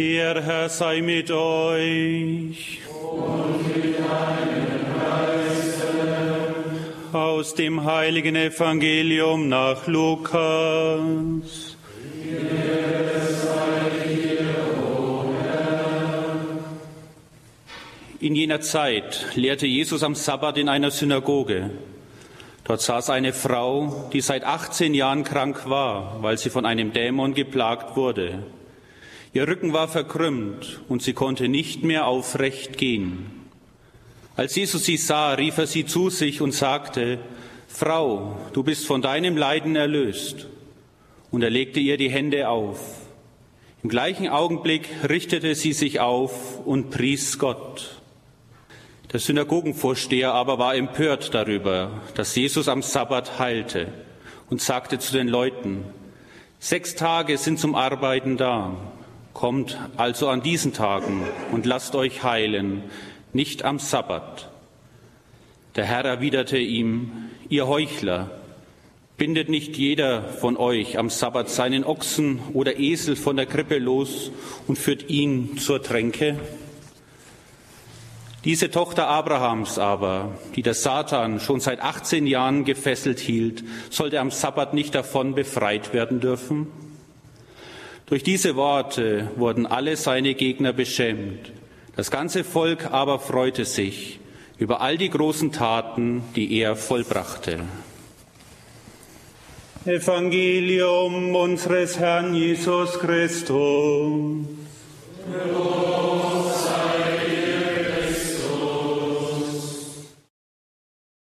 Der Herr sei mit euch. Und mit deinem. Aus dem heiligen Evangelium nach Lukas. In jener Zeit lehrte Jesus am Sabbat in einer Synagoge. Dort saß eine Frau, die seit 18 Jahren krank war, weil sie von einem Dämon geplagt wurde. Ihr Rücken war verkrümmt und sie konnte nicht mehr aufrecht gehen. Als Jesus sie sah, rief er sie zu sich und sagte, Frau, du bist von deinem Leiden erlöst. Und er legte ihr die Hände auf. Im gleichen Augenblick richtete sie sich auf und pries Gott. Der Synagogenvorsteher aber war empört darüber, dass Jesus am Sabbat heilte und sagte zu den Leuten, Sechs Tage sind zum Arbeiten da. Kommt also an diesen Tagen und lasst euch heilen, nicht am Sabbat. Der Herr erwiderte ihm, ihr Heuchler, bindet nicht jeder von euch am Sabbat seinen Ochsen oder Esel von der Krippe los und führt ihn zur Tränke? Diese Tochter Abrahams aber, die der Satan schon seit 18 Jahren gefesselt hielt, sollte am Sabbat nicht davon befreit werden dürfen? Durch diese Worte wurden alle seine Gegner beschämt. Das ganze Volk aber freute sich über all die großen Taten, die er vollbrachte. Evangelium unseres Herrn Jesus Christus.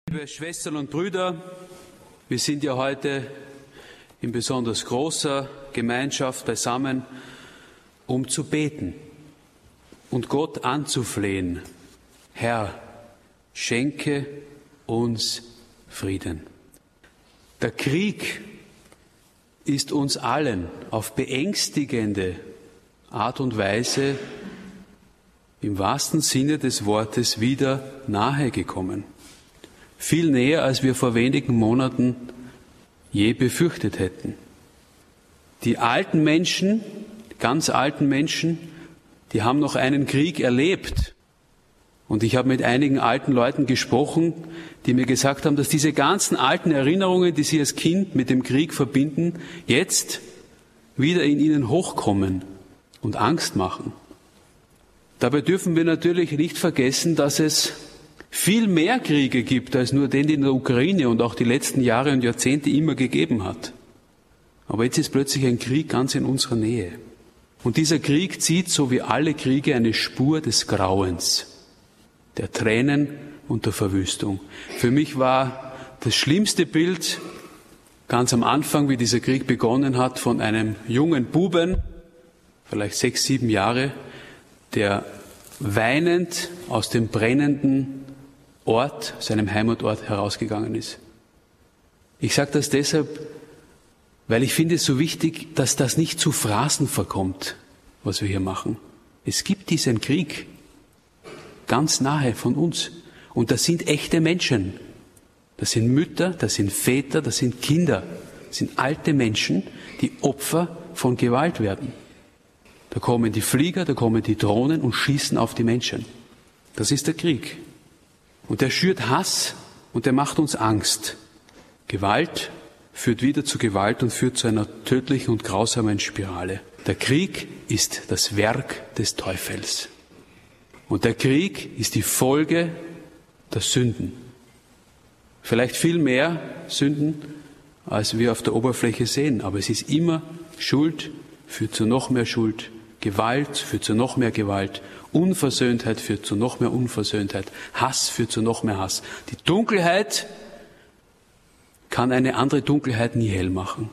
Liebe Schwestern und Brüder, wir sind ja heute in besonders großer Gemeinschaft beisammen, um zu beten und Gott anzuflehen. Herr, schenke uns Frieden. Der Krieg ist uns allen auf beängstigende Art und Weise im wahrsten Sinne des Wortes wieder nahegekommen. Viel näher, als wir vor wenigen Monaten je befürchtet hätten. Die alten Menschen, ganz alten Menschen, die haben noch einen Krieg erlebt. Und ich habe mit einigen alten Leuten gesprochen, die mir gesagt haben, dass diese ganzen alten Erinnerungen, die sie als Kind mit dem Krieg verbinden, jetzt wieder in ihnen hochkommen und Angst machen. Dabei dürfen wir natürlich nicht vergessen, dass es viel mehr Kriege gibt als nur den, den der Ukraine und auch die letzten Jahre und Jahrzehnte immer gegeben hat. Aber jetzt ist plötzlich ein Krieg ganz in unserer Nähe. Und dieser Krieg zieht, so wie alle Kriege, eine Spur des Grauens, der Tränen und der Verwüstung. Für mich war das schlimmste Bild ganz am Anfang, wie dieser Krieg begonnen hat, von einem jungen Buben, vielleicht sechs, sieben Jahre, der weinend aus dem brennenden Ort, seinem Heimatort herausgegangen ist. Ich sage das deshalb, weil ich finde es so wichtig, dass das nicht zu Phrasen verkommt, was wir hier machen. Es gibt diesen Krieg ganz nahe von uns. Und das sind echte Menschen. Das sind Mütter, das sind Väter, das sind Kinder, das sind alte Menschen, die Opfer von Gewalt werden. Da kommen die Flieger, da kommen die Drohnen und schießen auf die Menschen. Das ist der Krieg. Und der schürt Hass und der macht uns Angst. Gewalt führt wieder zu Gewalt und führt zu einer tödlichen und grausamen Spirale. Der Krieg ist das Werk des Teufels. Und der Krieg ist die Folge der Sünden. Vielleicht viel mehr Sünden, als wir auf der Oberfläche sehen, aber es ist immer Schuld, führt zu noch mehr Schuld, Gewalt führt zu noch mehr Gewalt Unversöhntheit führt zu noch mehr Unversöhntheit. Hass führt zu noch mehr Hass. Die Dunkelheit kann eine andere Dunkelheit nie hell machen.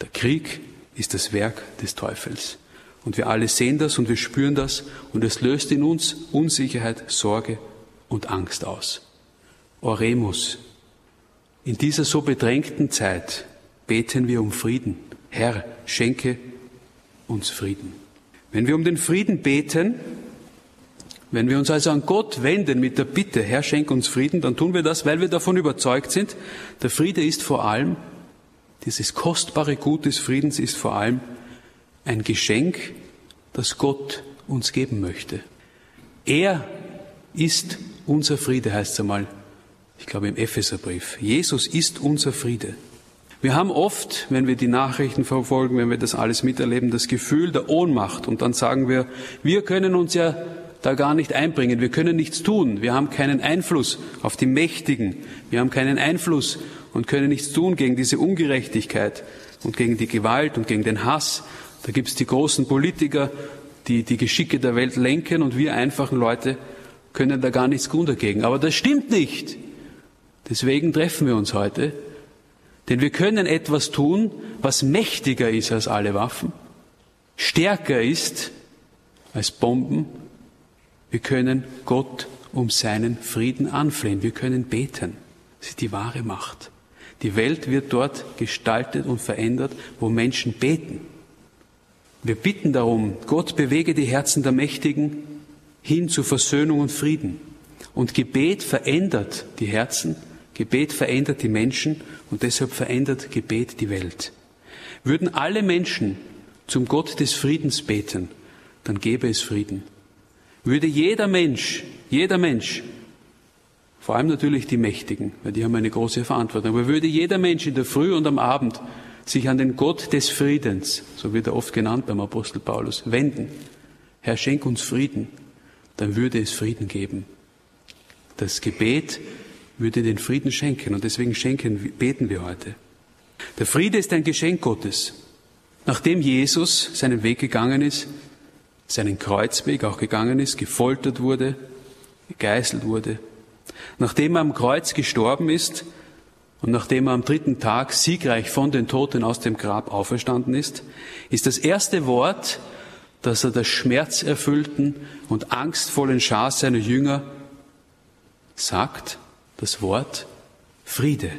Der Krieg ist das Werk des Teufels. Und wir alle sehen das und wir spüren das und es löst in uns Unsicherheit, Sorge und Angst aus. Oremus. In dieser so bedrängten Zeit beten wir um Frieden. Herr, schenke uns Frieden. Wenn wir um den Frieden beten, wenn wir uns also an Gott wenden mit der Bitte, Herr, schenk uns Frieden, dann tun wir das, weil wir davon überzeugt sind, der Friede ist vor allem, dieses kostbare Gut des Friedens ist vor allem ein Geschenk, das Gott uns geben möchte. Er ist unser Friede, heißt es einmal, ich glaube im Epheserbrief. Jesus ist unser Friede. Wir haben oft, wenn wir die Nachrichten verfolgen, wenn wir das alles miterleben, das Gefühl der Ohnmacht und dann sagen wir, wir können uns ja da gar nicht einbringen, wir können nichts tun, wir haben keinen Einfluss auf die Mächtigen, wir haben keinen Einfluss und können nichts tun gegen diese Ungerechtigkeit und gegen die Gewalt und gegen den Hass. Da gibt es die großen Politiker, die die Geschicke der Welt lenken und wir einfachen Leute können da gar nichts tun dagegen. Aber das stimmt nicht. Deswegen treffen wir uns heute, denn wir können etwas tun, was mächtiger ist als alle Waffen, stärker ist als Bomben. Wir können Gott um seinen Frieden anflehen. Wir können beten. Das ist die wahre Macht. Die Welt wird dort gestaltet und verändert, wo Menschen beten. Wir bitten darum, Gott bewege die Herzen der Mächtigen hin zu Versöhnung und Frieden. Und Gebet verändert die Herzen, Gebet verändert die Menschen und deshalb verändert Gebet die Welt. Würden alle Menschen zum Gott des Friedens beten, dann gäbe es Frieden. Würde jeder Mensch, jeder Mensch vor allem natürlich die Mächtigen, weil die haben eine große Verantwortung. Aber würde jeder Mensch in der Früh und am Abend sich an den Gott des Friedens, so wird er oft genannt beim Apostel Paulus, wenden, Herr, schenk uns Frieden, dann würde es Frieden geben. Das Gebet würde den Frieden schenken und deswegen schenken, beten wir heute. Der Friede ist ein Geschenk Gottes. Nachdem Jesus seinen Weg gegangen ist, seinen Kreuzweg auch gegangen ist, gefoltert wurde, gegeißelt wurde, Nachdem er am Kreuz gestorben ist und nachdem er am dritten Tag siegreich von den Toten aus dem Grab auferstanden ist, ist das erste Wort, das er der schmerzerfüllten und angstvollen Schar seiner Jünger sagt, das Wort Friede.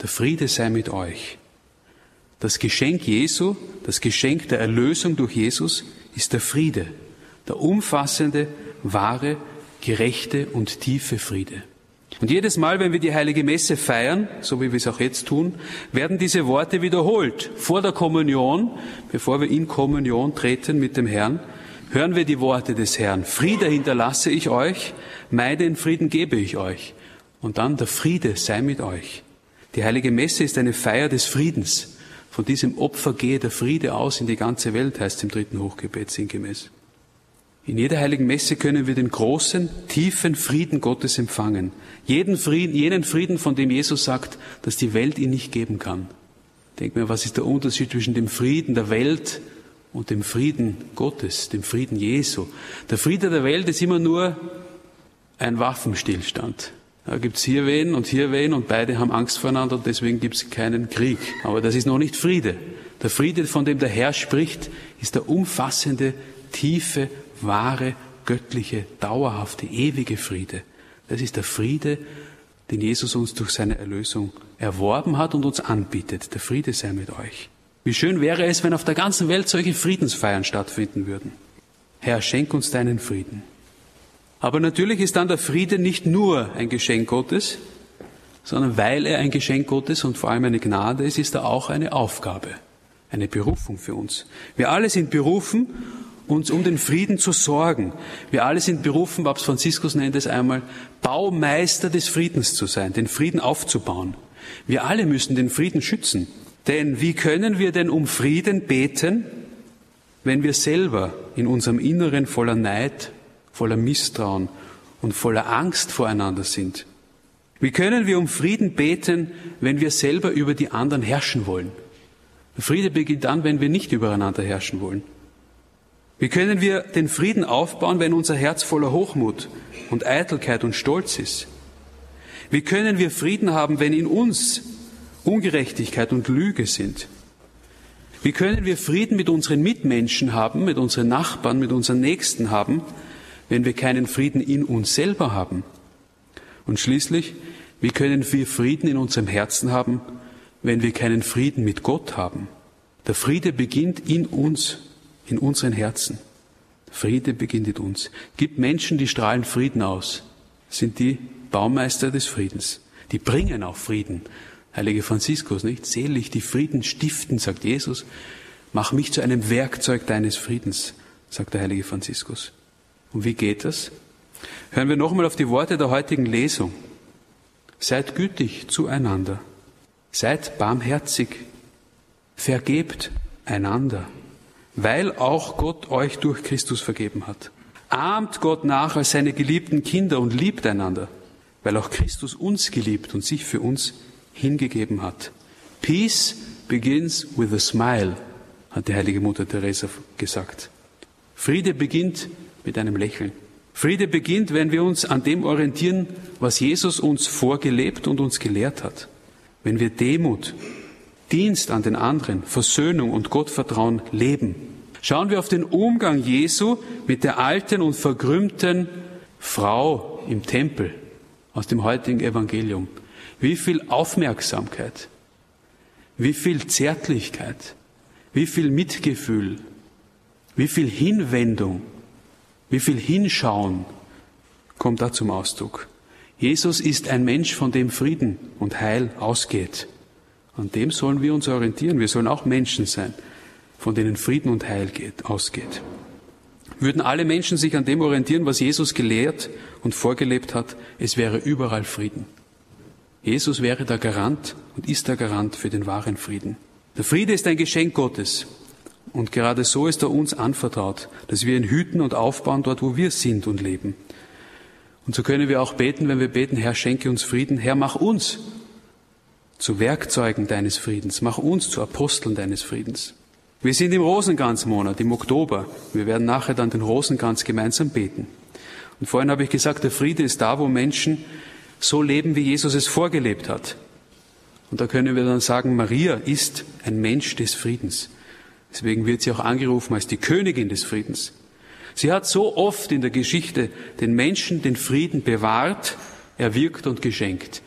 Der Friede sei mit euch. Das Geschenk Jesu, das Geschenk der Erlösung durch Jesus ist der Friede, der umfassende, wahre gerechte und tiefe Friede. Und jedes Mal, wenn wir die heilige Messe feiern, so wie wir es auch jetzt tun, werden diese Worte wiederholt. Vor der Kommunion, bevor wir in Kommunion treten mit dem Herrn, hören wir die Worte des Herrn. Friede hinterlasse ich euch, meinen Frieden gebe ich euch. Und dann der Friede sei mit euch. Die heilige Messe ist eine Feier des Friedens. Von diesem Opfer gehe der Friede aus in die ganze Welt, heißt im dritten Hochgebet sinngemäß. In jeder heiligen Messe können wir den großen, tiefen Frieden Gottes empfangen. Jeden Frieden, jenen Frieden, von dem Jesus sagt, dass die Welt ihn nicht geben kann. Denk mir, was ist der Unterschied zwischen dem Frieden der Welt und dem Frieden Gottes, dem Frieden Jesu? Der Friede der Welt ist immer nur ein Waffenstillstand. Da gibt's hier wen und hier wen und beide haben Angst voreinander und deswegen gibt's keinen Krieg. Aber das ist noch nicht Friede. Der Friede, von dem der Herr spricht, ist der umfassende, tiefe wahre, göttliche, dauerhafte, ewige Friede. Das ist der Friede, den Jesus uns durch seine Erlösung erworben hat und uns anbietet. Der Friede sei mit euch. Wie schön wäre es, wenn auf der ganzen Welt solche Friedensfeiern stattfinden würden. Herr, schenk uns deinen Frieden. Aber natürlich ist dann der Friede nicht nur ein Geschenk Gottes, sondern weil er ein Geschenk Gottes und vor allem eine Gnade ist, ist er auch eine Aufgabe, eine Berufung für uns. Wir alle sind berufen, uns um den Frieden zu sorgen. Wir alle sind berufen, Papst Franziskus nennt es einmal, Baumeister des Friedens zu sein, den Frieden aufzubauen. Wir alle müssen den Frieden schützen. Denn wie können wir denn um Frieden beten, wenn wir selber in unserem Inneren voller Neid, voller Misstrauen und voller Angst voreinander sind? Wie können wir um Frieden beten, wenn wir selber über die anderen herrschen wollen? Friede beginnt dann, wenn wir nicht übereinander herrschen wollen. Wie können wir den Frieden aufbauen, wenn unser Herz voller Hochmut und Eitelkeit und Stolz ist? Wie können wir Frieden haben, wenn in uns Ungerechtigkeit und Lüge sind? Wie können wir Frieden mit unseren Mitmenschen haben, mit unseren Nachbarn, mit unseren Nächsten haben, wenn wir keinen Frieden in uns selber haben? Und schließlich, wie können wir Frieden in unserem Herzen haben, wenn wir keinen Frieden mit Gott haben? Der Friede beginnt in uns in unseren Herzen. Friede beginnt in uns. Gibt Menschen, die strahlen Frieden aus, sind die Baumeister des Friedens. Die bringen auch Frieden. Heilige Franziskus, nicht? Selig die Frieden stiften, sagt Jesus. Mach mich zu einem Werkzeug deines Friedens. sagt der heilige Franziskus. Und wie geht das? Hören wir nochmal auf die Worte der heutigen Lesung. Seid gütig zueinander. Seid barmherzig. Vergebt einander, weil auch Gott euch durch Christus vergeben hat. Ahmt Gott nach als seine geliebten Kinder und liebt einander, weil auch Christus uns geliebt und sich für uns hingegeben hat. Peace begins with a smile, hat die heilige Mutter Teresa gesagt. Friede beginnt mit einem Lächeln. Friede beginnt, wenn wir uns an dem orientieren, was Jesus uns vorgelebt und uns gelehrt hat. Wenn wir Demut, Dienst an den anderen, Versöhnung und Gottvertrauen leben. Schauen wir auf den Umgang Jesu mit der alten und verkrümmten Frau im Tempel aus dem heutigen Evangelium. Wie viel Aufmerksamkeit, wie viel Zärtlichkeit, wie viel Mitgefühl, wie viel Hinwendung, wie viel Hinschauen kommt da zum Ausdruck. Jesus ist ein Mensch, von dem Frieden und Heil ausgeht. An dem sollen wir uns orientieren. Wir sollen auch Menschen sein, von denen Frieden und Heil geht, ausgeht. Würden alle Menschen sich an dem orientieren, was Jesus gelehrt und vorgelebt hat, es wäre überall Frieden. Jesus wäre der Garant und ist der Garant für den wahren Frieden. Der Friede ist ein Geschenk Gottes. Und gerade so ist er uns anvertraut, dass wir ihn hüten und aufbauen dort, wo wir sind und leben. Und so können wir auch beten, wenn wir beten, Herr, schenke uns Frieden. Herr, mach uns zu Werkzeugen deines Friedens. Mach uns zu Aposteln deines Friedens. Wir sind im Rosenkranzmonat, im Oktober. Wir werden nachher dann den Rosenkranz gemeinsam beten. Und vorhin habe ich gesagt, der Friede ist da, wo Menschen so leben, wie Jesus es vorgelebt hat. Und da können wir dann sagen, Maria ist ein Mensch des Friedens. Deswegen wird sie auch angerufen als die Königin des Friedens. Sie hat so oft in der Geschichte den Menschen den Frieden bewahrt, erwirkt und geschenkt.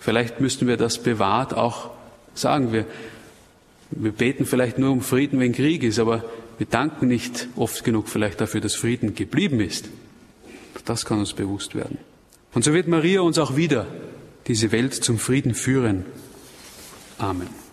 Vielleicht müssten wir das bewahrt auch sagen. Wir, wir beten vielleicht nur um Frieden, wenn Krieg ist, aber wir danken nicht oft genug vielleicht dafür, dass Frieden geblieben ist. Das kann uns bewusst werden. Und so wird Maria uns auch wieder diese Welt zum Frieden führen. Amen.